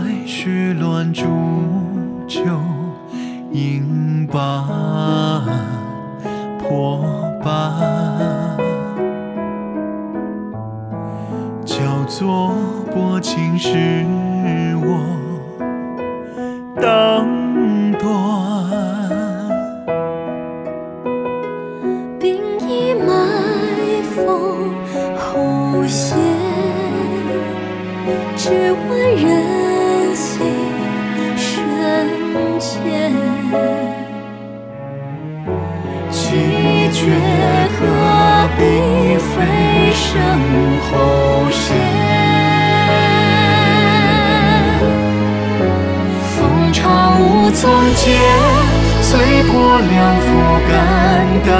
来絮乱煮酒，应把破伴。叫做薄情是我当。却何必飞身后谢？风潮无从解，随波两副肝胆，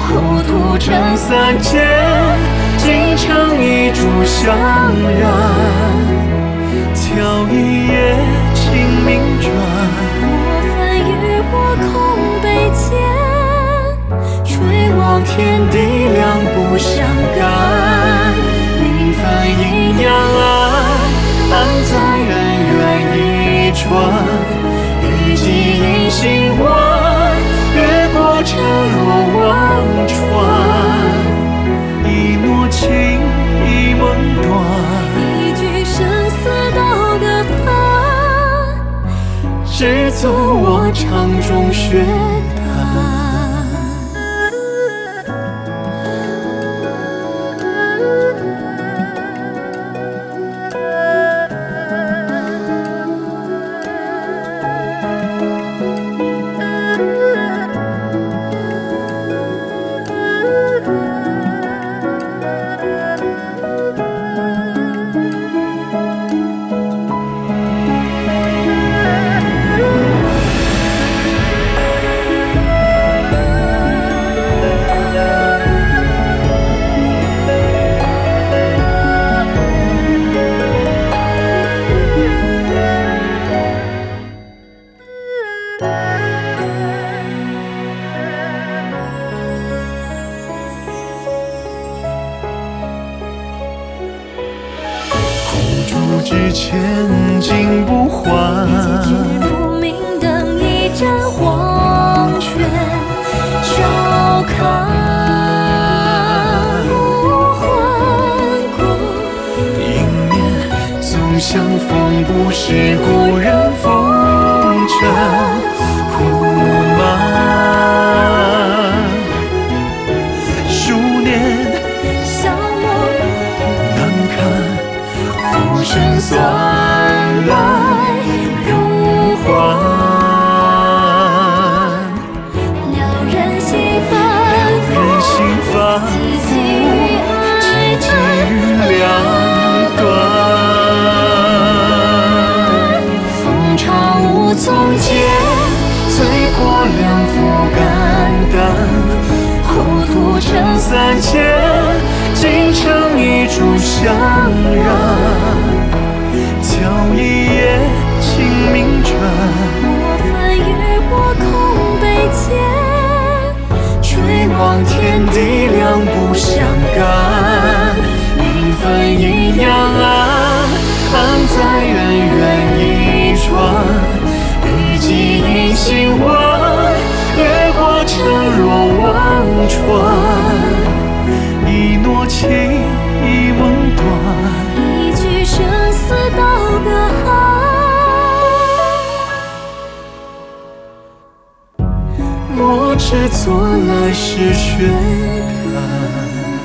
后土成三千，尽成一炷香燃。挑一眼谁赠我掌中雪？之前金不换，几句不明灯一盏黄泉，照看无魂故。迎面总相逢，不是故人风尘从解，醉过两副肝胆，糊涂成三千，尽成一株香燃。挑一叶清明转，莫分与我空悲间，追望说来世宣判。